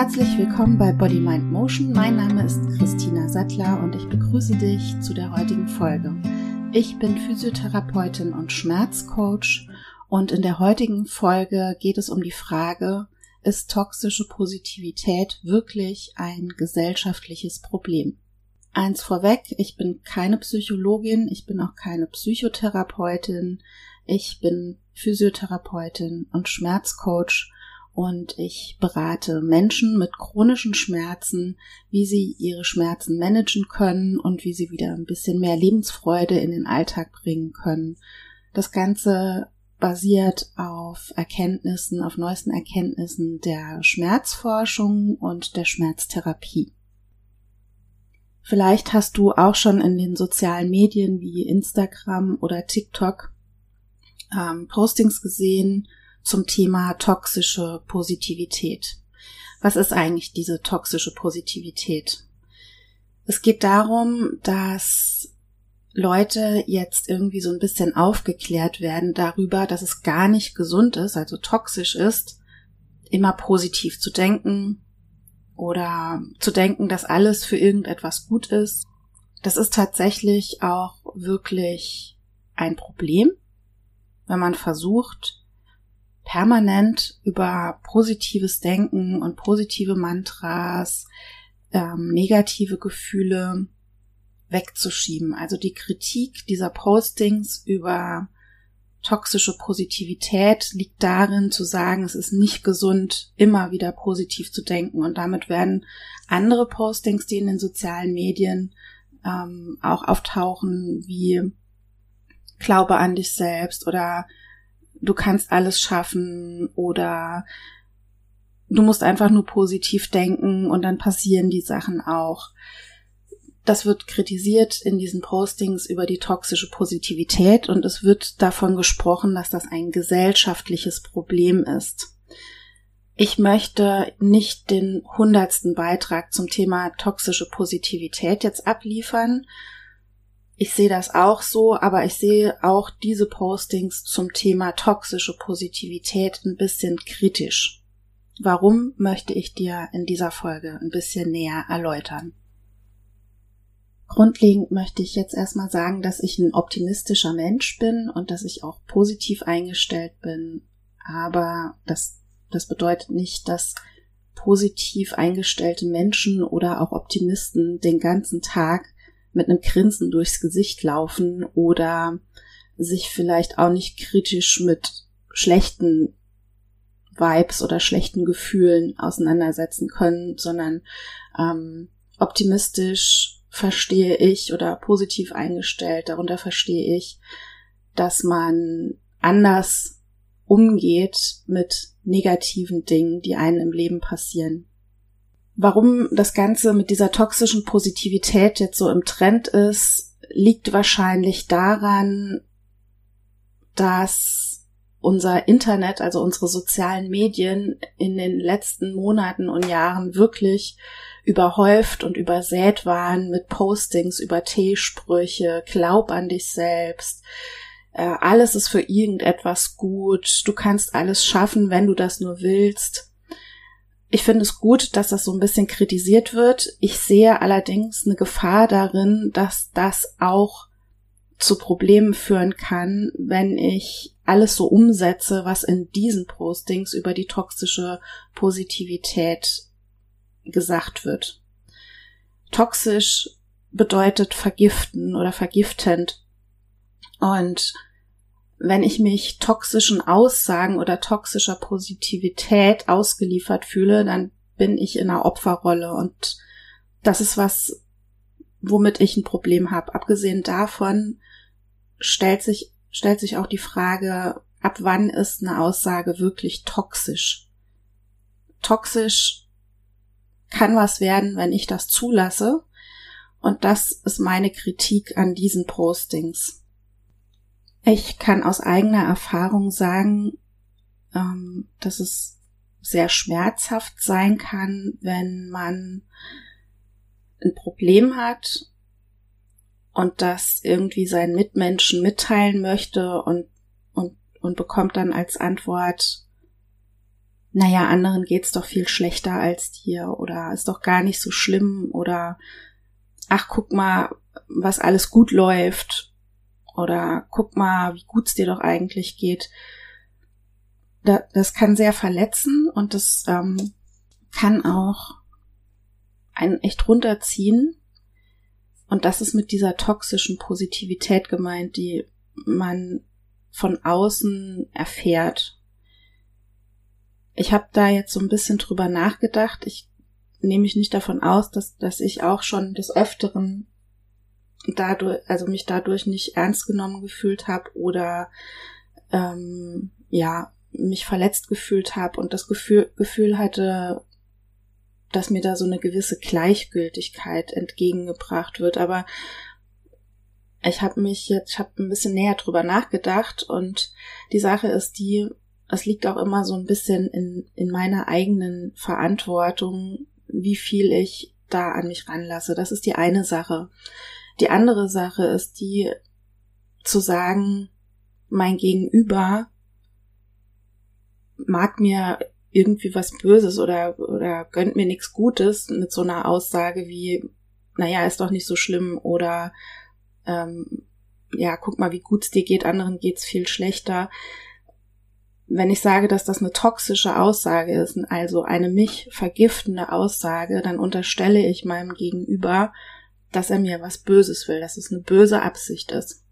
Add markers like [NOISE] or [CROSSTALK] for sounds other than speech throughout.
Herzlich willkommen bei Body Mind Motion. Mein Name ist Christina Sattler und ich begrüße dich zu der heutigen Folge. Ich bin Physiotherapeutin und Schmerzcoach und in der heutigen Folge geht es um die Frage, ist toxische Positivität wirklich ein gesellschaftliches Problem? Eins vorweg, ich bin keine Psychologin, ich bin auch keine Psychotherapeutin, ich bin Physiotherapeutin und Schmerzcoach und ich berate Menschen mit chronischen Schmerzen, wie sie ihre Schmerzen managen können und wie sie wieder ein bisschen mehr Lebensfreude in den Alltag bringen können. Das Ganze basiert auf Erkenntnissen, auf neuesten Erkenntnissen der Schmerzforschung und der Schmerztherapie. Vielleicht hast du auch schon in den sozialen Medien wie Instagram oder TikTok ähm, Postings gesehen zum Thema toxische Positivität. Was ist eigentlich diese toxische Positivität? Es geht darum, dass Leute jetzt irgendwie so ein bisschen aufgeklärt werden darüber, dass es gar nicht gesund ist, also toxisch ist, immer positiv zu denken oder zu denken, dass alles für irgendetwas gut ist. Das ist tatsächlich auch wirklich ein Problem, wenn man versucht, permanent über positives Denken und positive Mantras, ähm, negative Gefühle wegzuschieben. Also die Kritik dieser Postings über toxische Positivität liegt darin zu sagen, es ist nicht gesund, immer wieder positiv zu denken. Und damit werden andere Postings, die in den sozialen Medien ähm, auch auftauchen, wie Glaube an dich selbst oder du kannst alles schaffen oder du musst einfach nur positiv denken und dann passieren die Sachen auch. Das wird kritisiert in diesen Postings über die toxische Positivität und es wird davon gesprochen, dass das ein gesellschaftliches Problem ist. Ich möchte nicht den hundertsten Beitrag zum Thema toxische Positivität jetzt abliefern. Ich sehe das auch so, aber ich sehe auch diese Postings zum Thema toxische Positivität ein bisschen kritisch. Warum möchte ich dir in dieser Folge ein bisschen näher erläutern? Grundlegend möchte ich jetzt erstmal sagen, dass ich ein optimistischer Mensch bin und dass ich auch positiv eingestellt bin. Aber das, das bedeutet nicht, dass positiv eingestellte Menschen oder auch Optimisten den ganzen Tag mit einem Grinsen durchs Gesicht laufen oder sich vielleicht auch nicht kritisch mit schlechten Vibes oder schlechten Gefühlen auseinandersetzen können, sondern ähm, optimistisch verstehe ich oder positiv eingestellt, darunter verstehe ich, dass man anders umgeht mit negativen Dingen, die einem im Leben passieren. Warum das Ganze mit dieser toxischen Positivität jetzt so im Trend ist, liegt wahrscheinlich daran, dass unser Internet, also unsere sozialen Medien in den letzten Monaten und Jahren wirklich überhäuft und übersät waren mit Postings über T-Sprüche, glaub an dich selbst, äh, alles ist für irgendetwas gut, du kannst alles schaffen, wenn du das nur willst. Ich finde es gut, dass das so ein bisschen kritisiert wird. Ich sehe allerdings eine Gefahr darin, dass das auch zu Problemen führen kann, wenn ich alles so umsetze, was in diesen Postings über die toxische Positivität gesagt wird. Toxisch bedeutet vergiften oder vergiftend. Und wenn ich mich toxischen Aussagen oder toxischer Positivität ausgeliefert fühle, dann bin ich in einer Opferrolle und das ist was, womit ich ein Problem habe. Abgesehen davon stellt sich, stellt sich auch die Frage, ab wann ist eine Aussage wirklich toxisch? Toxisch kann was werden, wenn ich das zulasse. Und das ist meine Kritik an diesen Postings. Ich kann aus eigener Erfahrung sagen, ähm, dass es sehr schmerzhaft sein kann, wenn man ein Problem hat und das irgendwie seinen Mitmenschen mitteilen möchte und, und, und bekommt dann als Antwort, naja, anderen geht's doch viel schlechter als dir oder ist doch gar nicht so schlimm oder ach, guck mal, was alles gut läuft oder guck mal, wie gut's dir doch eigentlich geht. das kann sehr verletzen und das ähm, kann auch einen echt runterziehen. Und das ist mit dieser toxischen Positivität gemeint, die man von außen erfährt ich habe da jetzt so ein bisschen drüber nachgedacht. Ich nehme mich nicht davon aus, dass, dass ich auch schon des Öfteren dadurch, also mich dadurch nicht ernst genommen gefühlt habe oder ähm, ja, mich verletzt gefühlt habe und das Gefühl, Gefühl hatte, dass mir da so eine gewisse Gleichgültigkeit entgegengebracht wird. Aber ich habe mich jetzt, ich habe ein bisschen näher drüber nachgedacht und die Sache ist die, es liegt auch immer so ein bisschen in, in meiner eigenen Verantwortung, wie viel ich da an mich ranlasse. Das ist die eine Sache. Die andere Sache ist die zu sagen, mein Gegenüber mag mir irgendwie was Böses oder, oder gönnt mir nichts Gutes mit so einer Aussage wie, naja, ist doch nicht so schlimm oder ähm, ja, guck mal, wie gut es dir geht, anderen geht's viel schlechter. Wenn ich sage, dass das eine toxische Aussage ist, also eine mich vergiftende Aussage, dann unterstelle ich meinem Gegenüber, dass er mir was Böses will, dass es eine böse Absicht ist.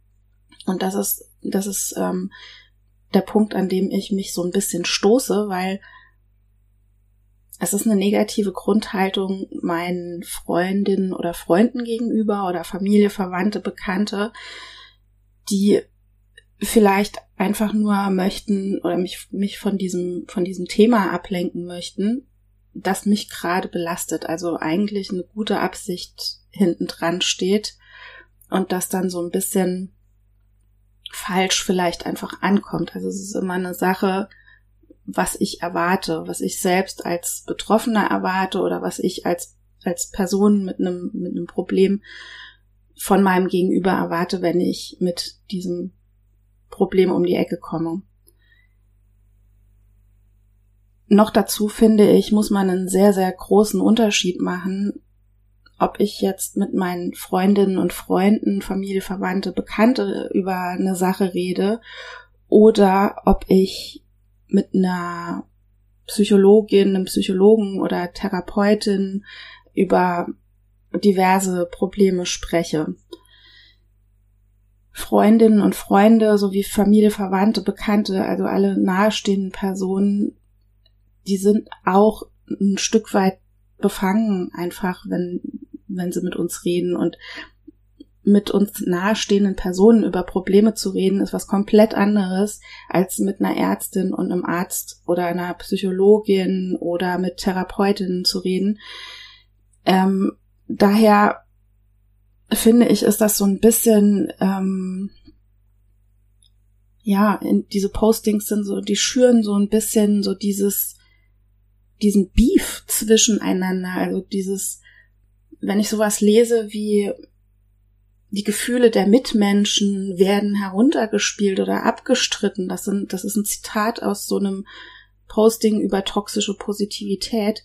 Und das ist, das ist ähm, der Punkt, an dem ich mich so ein bisschen stoße, weil es ist eine negative Grundhaltung meinen Freundinnen oder Freunden gegenüber oder Familie, Verwandte, Bekannte, die vielleicht einfach nur möchten oder mich, mich von diesem, von diesem Thema ablenken möchten, das mich gerade belastet. Also eigentlich eine gute Absicht hinten dran steht und das dann so ein bisschen falsch vielleicht einfach ankommt. Also es ist immer eine Sache, was ich erwarte, was ich selbst als Betroffener erwarte oder was ich als, als Person mit einem, mit einem Problem von meinem Gegenüber erwarte, wenn ich mit diesem Problem um die Ecke komme. Noch dazu finde ich, muss man einen sehr, sehr großen Unterschied machen, ob ich jetzt mit meinen Freundinnen und Freunden, Familie, Verwandte, Bekannte über eine Sache rede oder ob ich mit einer Psychologin, einem Psychologen oder Therapeutin über diverse Probleme spreche. Freundinnen und Freunde sowie Familie, Verwandte, Bekannte, also alle nahestehenden Personen, die sind auch ein Stück weit befangen einfach, wenn, wenn sie mit uns reden und mit uns nahestehenden Personen über Probleme zu reden, ist was komplett anderes, als mit einer Ärztin und einem Arzt oder einer Psychologin oder mit Therapeutinnen zu reden. Ähm, daher finde ich, ist das so ein bisschen, ähm, ja, in, diese Postings sind so, die schüren so ein bisschen so dieses, diesen Beef zwischeneinander, also dieses, wenn ich sowas lese wie die Gefühle der Mitmenschen werden heruntergespielt oder abgestritten, das sind, das ist ein Zitat aus so einem Posting über toxische Positivität,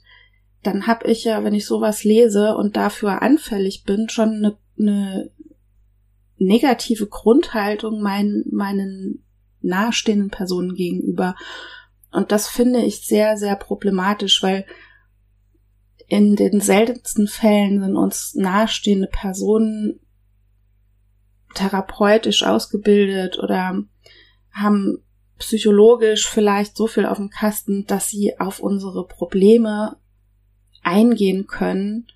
dann habe ich ja, wenn ich sowas lese und dafür anfällig bin, schon eine eine negative Grundhaltung meinen, meinen nahestehenden Personen gegenüber. Und das finde ich sehr, sehr problematisch, weil in den seltensten Fällen sind uns nahestehende Personen therapeutisch ausgebildet oder haben psychologisch vielleicht so viel auf dem Kasten, dass sie auf unsere Probleme eingehen können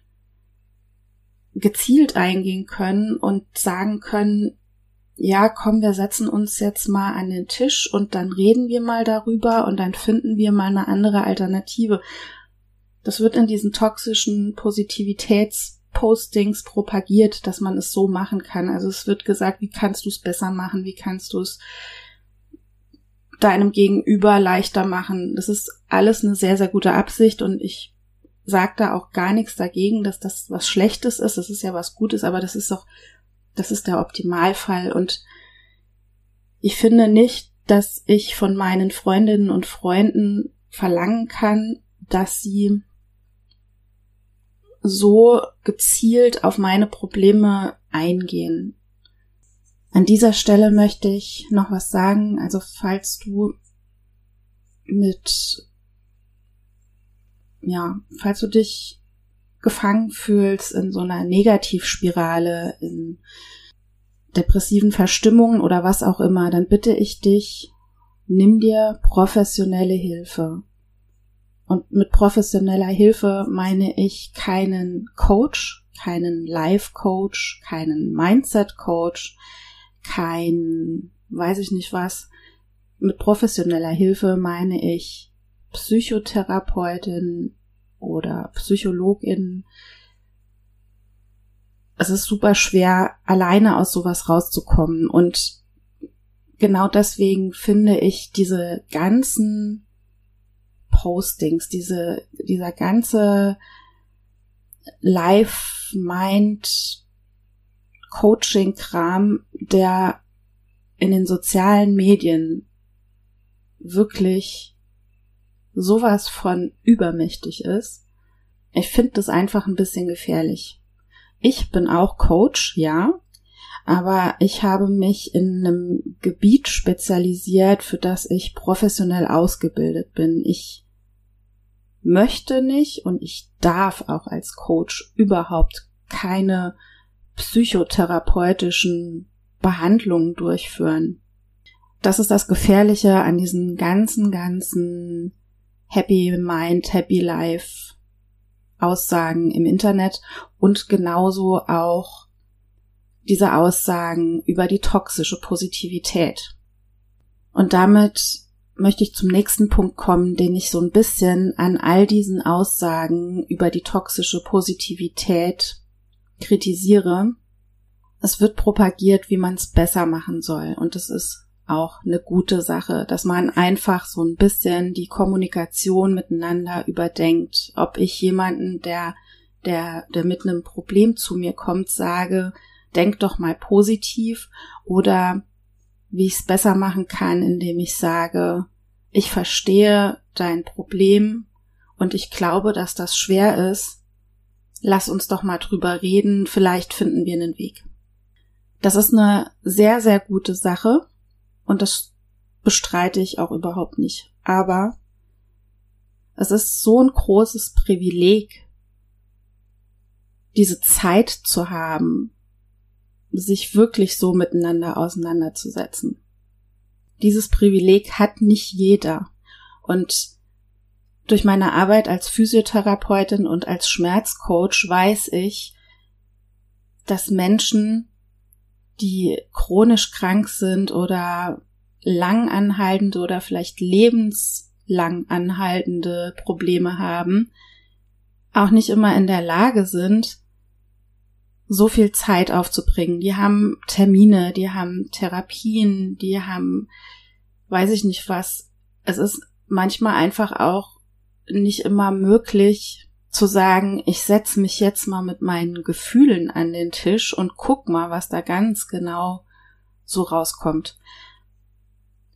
gezielt eingehen können und sagen können, ja, komm, wir setzen uns jetzt mal an den Tisch und dann reden wir mal darüber und dann finden wir mal eine andere Alternative. Das wird in diesen toxischen Positivitätspostings propagiert, dass man es so machen kann. Also es wird gesagt, wie kannst du es besser machen, wie kannst du es deinem Gegenüber leichter machen. Das ist alles eine sehr, sehr gute Absicht und ich sagt da auch gar nichts dagegen, dass das was Schlechtes ist. Das ist ja was Gutes, aber das ist doch, das ist der Optimalfall. Und ich finde nicht, dass ich von meinen Freundinnen und Freunden verlangen kann, dass sie so gezielt auf meine Probleme eingehen. An dieser Stelle möchte ich noch was sagen. Also falls du mit, ja, falls du dich gefangen fühlst in so einer Negativspirale, in depressiven Verstimmungen oder was auch immer, dann bitte ich dich, nimm dir professionelle Hilfe. Und mit professioneller Hilfe meine ich keinen Coach, keinen Life-Coach, keinen Mindset-Coach, kein, weiß ich nicht was. Mit professioneller Hilfe meine ich Psychotherapeutin oder Psychologin. Es ist super schwer, alleine aus sowas rauszukommen. Und genau deswegen finde ich diese ganzen Postings, diese, dieser ganze Live-Mind Coaching-Kram, der in den sozialen Medien wirklich sowas von übermächtig ist. Ich finde das einfach ein bisschen gefährlich. Ich bin auch Coach, ja, aber ich habe mich in einem Gebiet spezialisiert, für das ich professionell ausgebildet bin. Ich möchte nicht und ich darf auch als Coach überhaupt keine psychotherapeutischen Behandlungen durchführen. Das ist das Gefährliche an diesen ganzen, ganzen Happy Mind, Happy Life Aussagen im Internet und genauso auch diese Aussagen über die toxische Positivität. Und damit möchte ich zum nächsten Punkt kommen, den ich so ein bisschen an all diesen Aussagen über die toxische Positivität kritisiere. Es wird propagiert, wie man es besser machen soll. Und es ist auch eine gute Sache, dass man einfach so ein bisschen die Kommunikation miteinander überdenkt. Ob ich jemanden, der, der, der mit einem Problem zu mir kommt, sage, denk doch mal positiv oder wie ich es besser machen kann, indem ich sage, ich verstehe dein Problem und ich glaube, dass das schwer ist. Lass uns doch mal drüber reden, vielleicht finden wir einen Weg. Das ist eine sehr, sehr gute Sache und das bestreite ich auch überhaupt nicht. Aber es ist so ein großes Privileg, diese Zeit zu haben, sich wirklich so miteinander auseinanderzusetzen. Dieses Privileg hat nicht jeder. Und durch meine Arbeit als Physiotherapeutin und als Schmerzcoach weiß ich, dass Menschen, die chronisch krank sind oder lang anhaltende oder vielleicht lebenslang anhaltende Probleme haben, auch nicht immer in der Lage sind, so viel Zeit aufzubringen. Die haben Termine, die haben Therapien, die haben, weiß ich nicht was. Es ist manchmal einfach auch nicht immer möglich zu sagen, ich setze mich jetzt mal mit meinen Gefühlen an den Tisch und guck mal, was da ganz genau so rauskommt.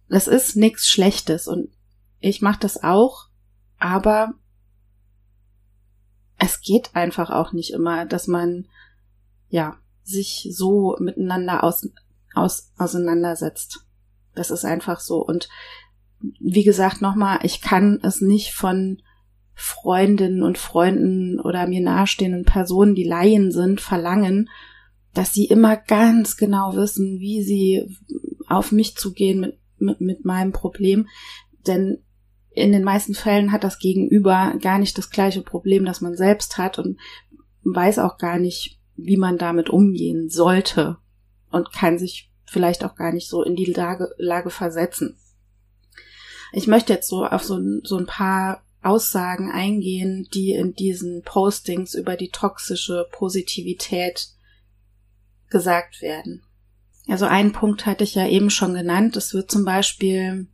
Das ist nichts Schlechtes und ich mache das auch, aber es geht einfach auch nicht immer, dass man ja, sich so miteinander aus, aus, auseinandersetzt. Das ist einfach so. Und wie gesagt, nochmal, ich kann es nicht von Freundinnen und Freunden oder mir nahestehenden Personen, die Laien sind, verlangen, dass sie immer ganz genau wissen, wie sie auf mich zugehen mit, mit, mit meinem Problem. Denn in den meisten Fällen hat das Gegenüber gar nicht das gleiche Problem, das man selbst hat und weiß auch gar nicht, wie man damit umgehen sollte und kann sich vielleicht auch gar nicht so in die Lage, Lage versetzen. Ich möchte jetzt so auf so, so ein paar Aussagen eingehen, die in diesen Postings über die toxische Positivität gesagt werden. Also einen Punkt hatte ich ja eben schon genannt. Es wird zum Beispiel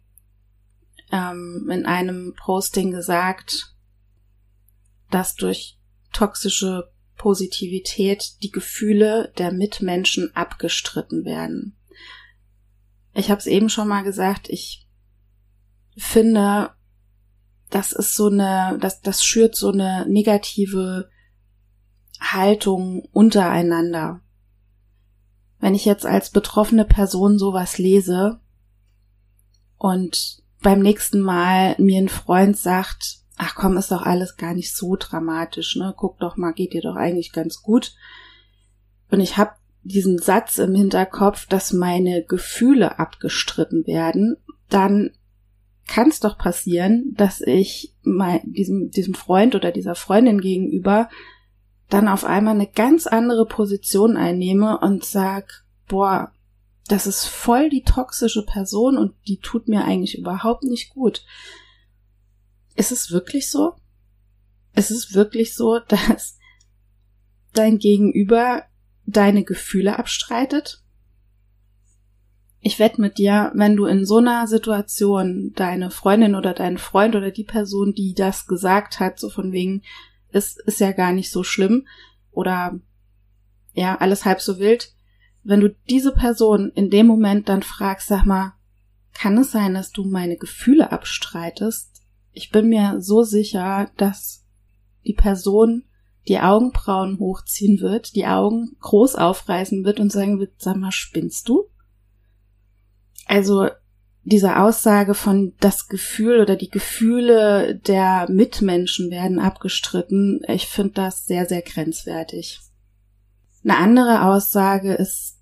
ähm, in einem Posting gesagt, dass durch toxische Positivität die Gefühle der Mitmenschen abgestritten werden. Ich habe es eben schon mal gesagt, ich finde, das ist so eine, das, das schürt so eine negative Haltung untereinander. Wenn ich jetzt als betroffene Person sowas lese und beim nächsten Mal mir ein Freund sagt, ach komm, ist doch alles gar nicht so dramatisch, ne? Guck doch mal, geht dir doch eigentlich ganz gut. Und ich habe diesen Satz im Hinterkopf, dass meine Gefühle abgestritten werden, dann kann es doch passieren, dass ich mal diesem, diesem Freund oder dieser Freundin gegenüber dann auf einmal eine ganz andere Position einnehme und sag, boah, das ist voll die toxische Person und die tut mir eigentlich überhaupt nicht gut. Ist es wirklich so? Ist es wirklich so, [LAUGHS] dass dein Gegenüber deine Gefühle abstreitet? Ich wette mit dir, wenn du in so einer Situation deine Freundin oder deinen Freund oder die Person, die das gesagt hat, so von wegen, es ist ja gar nicht so schlimm oder ja, alles halb so wild, wenn du diese Person in dem Moment dann fragst, sag mal, kann es sein, dass du meine Gefühle abstreitest? Ich bin mir so sicher, dass die Person die Augenbrauen hochziehen wird, die Augen groß aufreißen wird und sagen wird, sag mal, spinnst du? Also diese Aussage von das Gefühl oder die Gefühle der Mitmenschen werden abgestritten, ich finde das sehr, sehr grenzwertig. Eine andere Aussage ist,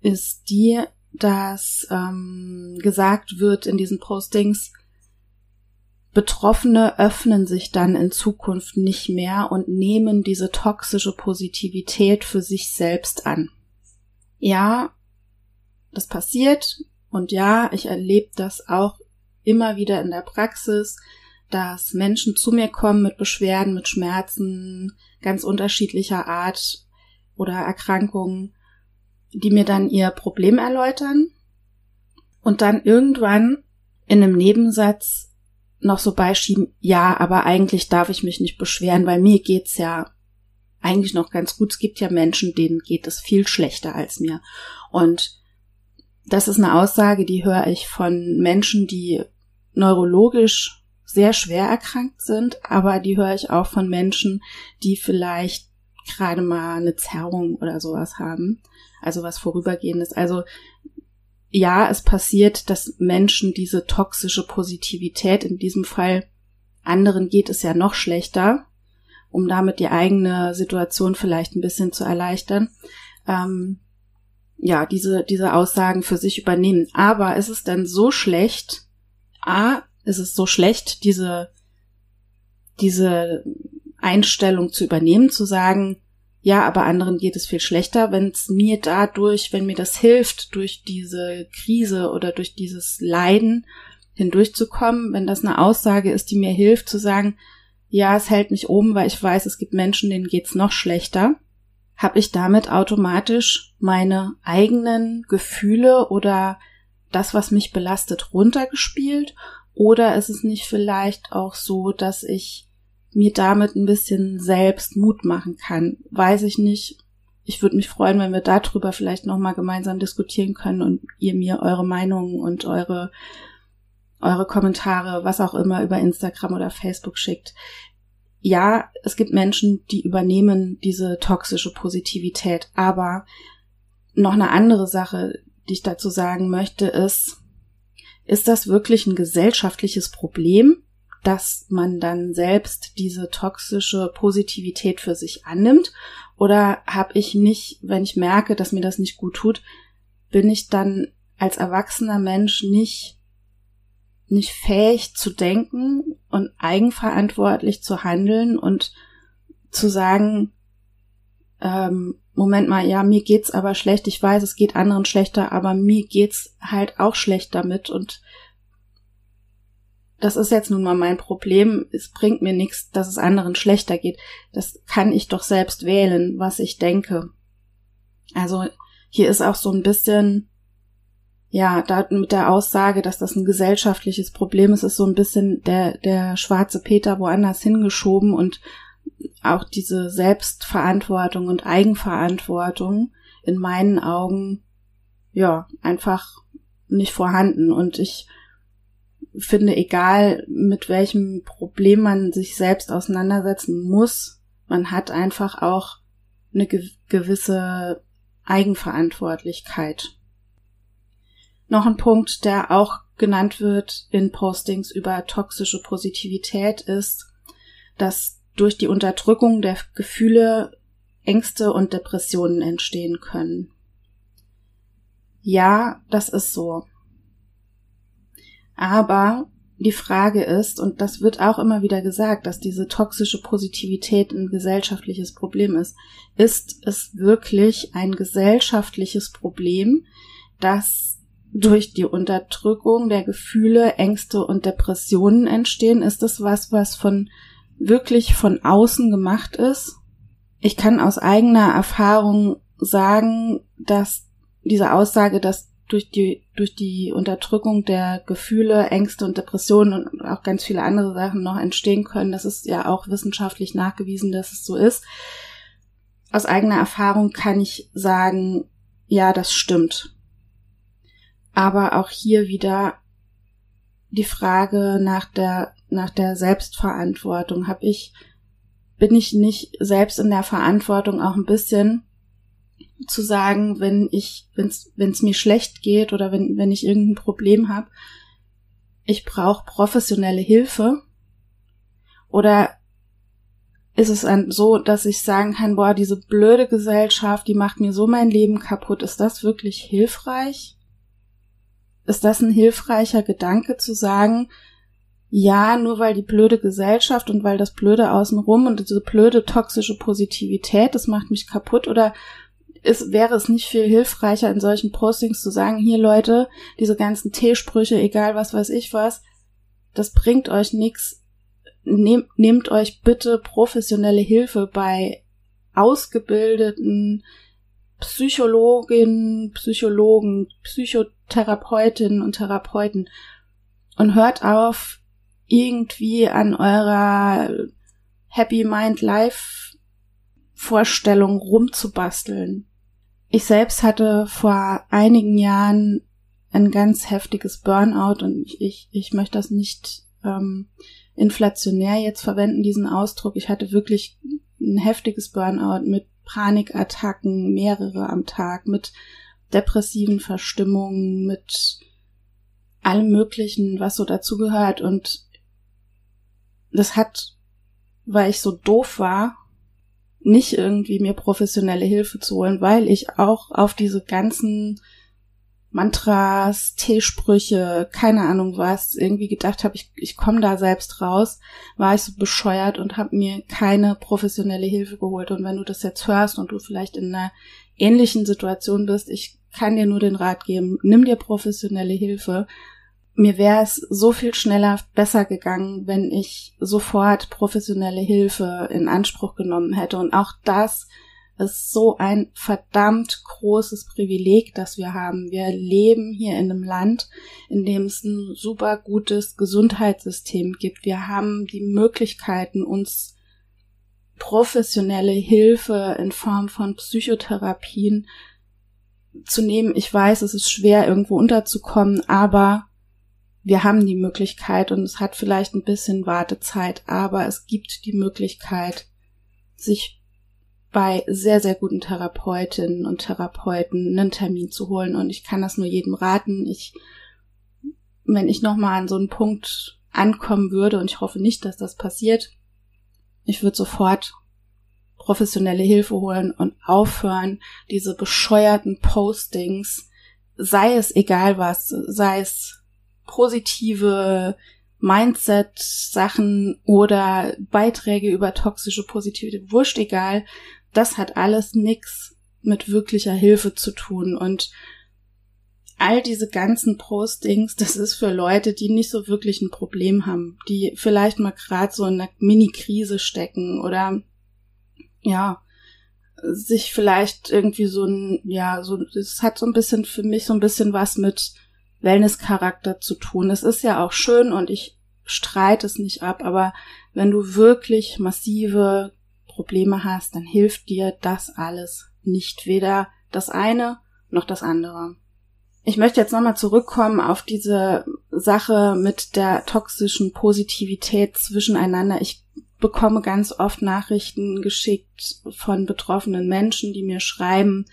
ist die, dass ähm, gesagt wird in diesen Postings, Betroffene öffnen sich dann in Zukunft nicht mehr und nehmen diese toxische Positivität für sich selbst an. Ja, das passiert, und ja, ich erlebe das auch immer wieder in der Praxis, dass Menschen zu mir kommen mit Beschwerden, mit Schmerzen ganz unterschiedlicher Art oder Erkrankungen, die mir dann ihr Problem erläutern und dann irgendwann in einem Nebensatz noch so beischieben, ja, aber eigentlich darf ich mich nicht beschweren, weil mir geht's ja eigentlich noch ganz gut. Es gibt ja Menschen, denen geht es viel schlechter als mir. Und das ist eine Aussage, die höre ich von Menschen, die neurologisch sehr schwer erkrankt sind, aber die höre ich auch von Menschen, die vielleicht gerade mal eine Zerrung oder sowas haben, also was vorübergehendes. Also ja, es passiert, dass Menschen diese toxische Positivität, in diesem Fall anderen geht es ja noch schlechter, um damit die eigene Situation vielleicht ein bisschen zu erleichtern, ähm, ja, diese, diese Aussagen für sich übernehmen. Aber ist es denn so schlecht? A, ist es so schlecht, diese, diese Einstellung zu übernehmen, zu sagen, ja, aber anderen geht es viel schlechter, wenn es mir dadurch, wenn mir das hilft, durch diese Krise oder durch dieses Leiden hindurchzukommen, wenn das eine Aussage ist, die mir hilft, zu sagen, ja, es hält mich oben, weil ich weiß, es gibt Menschen, denen geht's noch schlechter, habe ich damit automatisch meine eigenen Gefühle oder das, was mich belastet, runtergespielt? Oder ist es nicht vielleicht auch so, dass ich mir damit ein bisschen selbst Mut machen kann? Weiß ich nicht. Ich würde mich freuen, wenn wir darüber vielleicht nochmal gemeinsam diskutieren können und ihr mir eure Meinungen und eure, eure Kommentare, was auch immer, über Instagram oder Facebook schickt ja, es gibt Menschen, die übernehmen diese toxische Positivität, aber noch eine andere Sache, die ich dazu sagen möchte, ist, ist das wirklich ein gesellschaftliches Problem, dass man dann selbst diese toxische Positivität für sich annimmt? Oder habe ich nicht, wenn ich merke, dass mir das nicht gut tut, bin ich dann als erwachsener Mensch nicht nicht fähig zu denken und eigenverantwortlich zu handeln und zu sagen, ähm, Moment mal, ja, mir geht's aber schlecht, ich weiß, es geht anderen schlechter, aber mir geht's halt auch schlecht damit und das ist jetzt nun mal mein Problem. Es bringt mir nichts, dass es anderen schlechter geht. Das kann ich doch selbst wählen, was ich denke. Also hier ist auch so ein bisschen ja, da mit der Aussage, dass das ein gesellschaftliches Problem ist, ist so ein bisschen der, der schwarze Peter woanders hingeschoben und auch diese Selbstverantwortung und Eigenverantwortung in meinen Augen, ja, einfach nicht vorhanden. Und ich finde, egal mit welchem Problem man sich selbst auseinandersetzen muss, man hat einfach auch eine gewisse Eigenverantwortlichkeit. Noch ein Punkt, der auch genannt wird in Postings über toxische Positivität ist, dass durch die Unterdrückung der Gefühle Ängste und Depressionen entstehen können. Ja, das ist so. Aber die Frage ist, und das wird auch immer wieder gesagt, dass diese toxische Positivität ein gesellschaftliches Problem ist. Ist es wirklich ein gesellschaftliches Problem, dass durch die Unterdrückung der Gefühle Ängste und Depressionen entstehen? Ist das was, was von wirklich von außen gemacht ist? Ich kann aus eigener Erfahrung sagen, dass diese Aussage, dass durch die, durch die Unterdrückung der Gefühle, Ängste und Depressionen und auch ganz viele andere Sachen noch entstehen können. Das ist ja auch wissenschaftlich nachgewiesen, dass es so ist. Aus eigener Erfahrung kann ich sagen, ja, das stimmt. Aber auch hier wieder die Frage nach der, nach der Selbstverantwortung. Hab ich, bin ich nicht selbst in der Verantwortung auch ein bisschen zu sagen, wenn ich, wenn es mir schlecht geht oder wenn, wenn ich irgendein Problem habe, ich brauche professionelle Hilfe? Oder ist es so, dass ich sagen kann, boah, diese blöde Gesellschaft, die macht mir so mein Leben kaputt. Ist das wirklich hilfreich? Ist das ein hilfreicher Gedanke zu sagen, ja, nur weil die blöde Gesellschaft und weil das blöde außenrum und diese blöde toxische Positivität, das macht mich kaputt oder ist, wäre es nicht viel hilfreicher in solchen Postings zu sagen, hier Leute, diese ganzen T-Sprüche, egal was weiß ich was, das bringt euch nix. Nehmt, nehmt euch bitte professionelle Hilfe bei ausgebildeten Psychologinnen, Psychologen, Psychotherapeutinnen und Therapeuten und hört auf, irgendwie an eurer Happy Mind Life Vorstellung rumzubasteln. Ich selbst hatte vor einigen Jahren ein ganz heftiges Burnout und ich, ich möchte das nicht ähm, inflationär jetzt verwenden, diesen Ausdruck. Ich hatte wirklich ein heftiges Burnout mit Panikattacken, mehrere am Tag, mit depressiven Verstimmungen, mit allem Möglichen, was so dazugehört. Und das hat, weil ich so doof war, nicht irgendwie mir professionelle Hilfe zu holen, weil ich auch auf diese ganzen Mantras, T-Sprüche, keine Ahnung was, irgendwie gedacht habe, ich, ich komme da selbst raus, war ich so bescheuert und habe mir keine professionelle Hilfe geholt. Und wenn du das jetzt hörst und du vielleicht in einer ähnlichen Situation bist, ich kann dir nur den Rat geben, nimm dir professionelle Hilfe, mir wäre es so viel schneller besser gegangen, wenn ich sofort professionelle Hilfe in Anspruch genommen hätte. Und auch das ist so ein verdammt großes Privileg, das wir haben. Wir leben hier in einem Land, in dem es ein super gutes Gesundheitssystem gibt. Wir haben die Möglichkeiten, uns professionelle Hilfe in Form von Psychotherapien zu nehmen. Ich weiß, es ist schwer, irgendwo unterzukommen, aber wir haben die Möglichkeit und es hat vielleicht ein bisschen Wartezeit, aber es gibt die Möglichkeit, sich bei sehr, sehr guten Therapeutinnen und Therapeuten einen Termin zu holen. Und ich kann das nur jedem raten. Ich, wenn ich nochmal an so einen Punkt ankommen würde, und ich hoffe nicht, dass das passiert, ich würde sofort professionelle Hilfe holen und aufhören, diese bescheuerten Postings, sei es egal was, sei es positive Mindset-Sachen oder Beiträge über toxische Positivität, wurscht egal, das hat alles nix mit wirklicher Hilfe zu tun. Und all diese ganzen Postings, das ist für Leute, die nicht so wirklich ein Problem haben, die vielleicht mal gerade so in einer Mini-Krise stecken oder ja, sich vielleicht irgendwie so ein, ja, so, es hat so ein bisschen für mich so ein bisschen was mit Wellness-Charakter zu tun. Es ist ja auch schön und ich streite es nicht ab, aber wenn du wirklich massive Probleme hast, dann hilft dir das alles nicht. Weder das eine noch das andere. Ich möchte jetzt nochmal zurückkommen auf diese Sache mit der toxischen Positivität zwischeneinander. Ich bekomme ganz oft Nachrichten geschickt von betroffenen Menschen, die mir schreiben,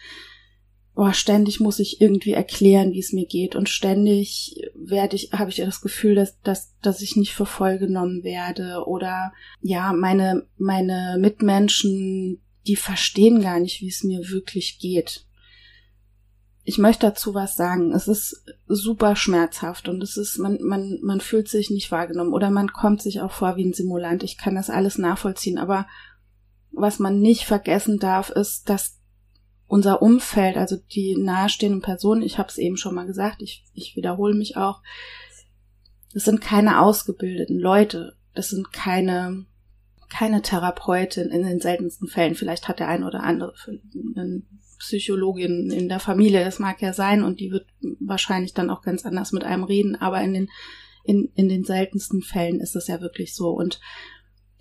oh, ständig muss ich irgendwie erklären, wie es mir geht und ständig werde ich, habe ich das Gefühl, dass, dass, dass ich nicht für voll genommen werde oder ja, meine, meine Mitmenschen, die verstehen gar nicht, wie es mir wirklich geht. Ich möchte dazu was sagen. Es ist super schmerzhaft und es ist, man, man, man fühlt sich nicht wahrgenommen oder man kommt sich auch vor wie ein Simulant. Ich kann das alles nachvollziehen, aber was man nicht vergessen darf, ist, dass unser Umfeld, also die nahestehenden Personen, ich habe es eben schon mal gesagt, ich, ich wiederhole mich auch, das sind keine ausgebildeten Leute, das sind keine keine Therapeutin in den seltensten Fällen. Vielleicht hat der ein oder andere eine Psychologin in der Familie, das mag ja sein, und die wird wahrscheinlich dann auch ganz anders mit einem reden, aber in den, in, in den seltensten Fällen ist es ja wirklich so. Und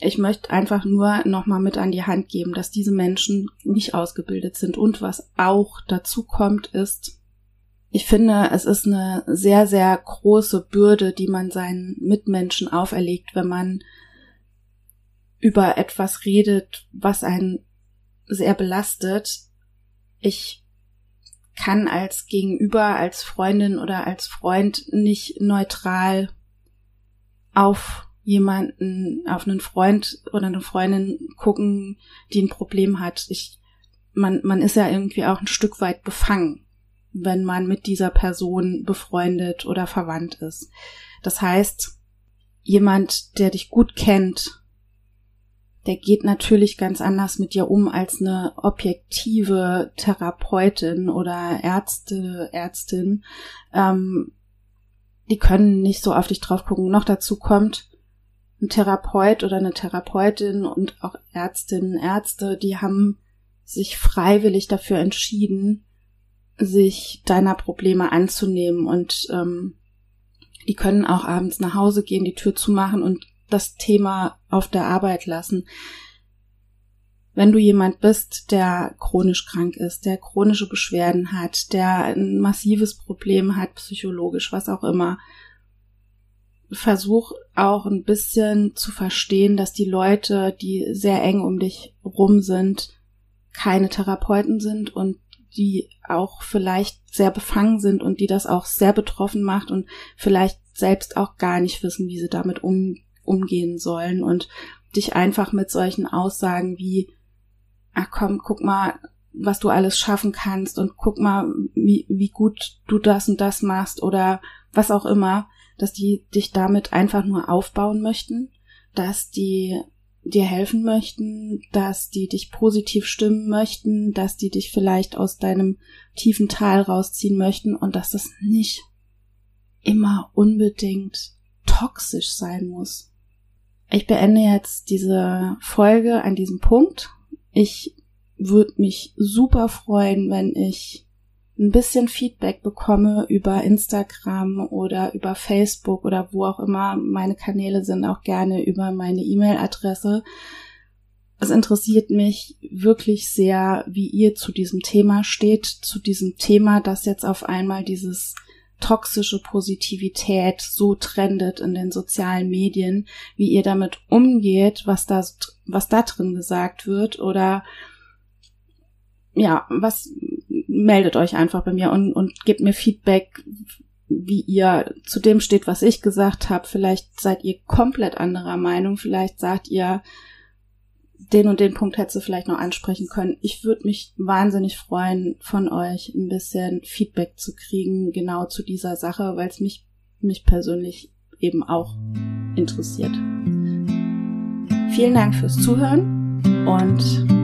ich möchte einfach nur nochmal mit an die Hand geben, dass diese Menschen nicht ausgebildet sind. Und was auch dazu kommt, ist, ich finde, es ist eine sehr, sehr große Bürde, die man seinen Mitmenschen auferlegt, wenn man über etwas redet, was einen sehr belastet. Ich kann als Gegenüber, als Freundin oder als Freund nicht neutral auf jemanden, auf einen Freund oder eine Freundin gucken, die ein Problem hat. Ich, man, man ist ja irgendwie auch ein Stück weit befangen, wenn man mit dieser Person befreundet oder verwandt ist. Das heißt, jemand, der dich gut kennt, der geht natürlich ganz anders mit dir um als eine objektive Therapeutin oder Ärzte, Ärztin. Ähm, die können nicht so auf dich drauf gucken. Noch dazu kommt, ein Therapeut oder eine Therapeutin und auch Ärztinnen, Ärzte, die haben sich freiwillig dafür entschieden, sich deiner Probleme anzunehmen und ähm, die können auch abends nach Hause gehen, die Tür zumachen und das Thema auf der Arbeit lassen. Wenn du jemand bist, der chronisch krank ist, der chronische Beschwerden hat, der ein massives Problem hat, psychologisch, was auch immer, versuch auch ein bisschen zu verstehen, dass die Leute, die sehr eng um dich rum sind, keine Therapeuten sind und die auch vielleicht sehr befangen sind und die das auch sehr betroffen macht und vielleicht selbst auch gar nicht wissen, wie sie damit um, umgehen sollen und dich einfach mit solchen Aussagen wie, ach komm, guck mal, was du alles schaffen kannst und guck mal, wie, wie gut du das und das machst oder was auch immer, dass die dich damit einfach nur aufbauen möchten, dass die dir helfen möchten, dass die dich positiv stimmen möchten, dass die dich vielleicht aus deinem tiefen Tal rausziehen möchten und dass das nicht immer unbedingt toxisch sein muss. Ich beende jetzt diese Folge an diesem Punkt. Ich würde mich super freuen, wenn ich ein bisschen Feedback bekomme über Instagram oder über Facebook oder wo auch immer meine Kanäle sind, auch gerne über meine E-Mail-Adresse. Es interessiert mich wirklich sehr, wie ihr zu diesem Thema steht, zu diesem Thema, dass jetzt auf einmal dieses toxische Positivität so trendet in den sozialen Medien, wie ihr damit umgeht, was da, was da drin gesagt wird oder ja, was meldet euch einfach bei mir und, und gebt mir Feedback, wie ihr zu dem steht, was ich gesagt habe. Vielleicht seid ihr komplett anderer Meinung. Vielleicht sagt ihr, den und den Punkt hättest du vielleicht noch ansprechen können. Ich würde mich wahnsinnig freuen, von euch ein bisschen Feedback zu kriegen, genau zu dieser Sache, weil es mich, mich persönlich eben auch interessiert. Vielen Dank fürs Zuhören und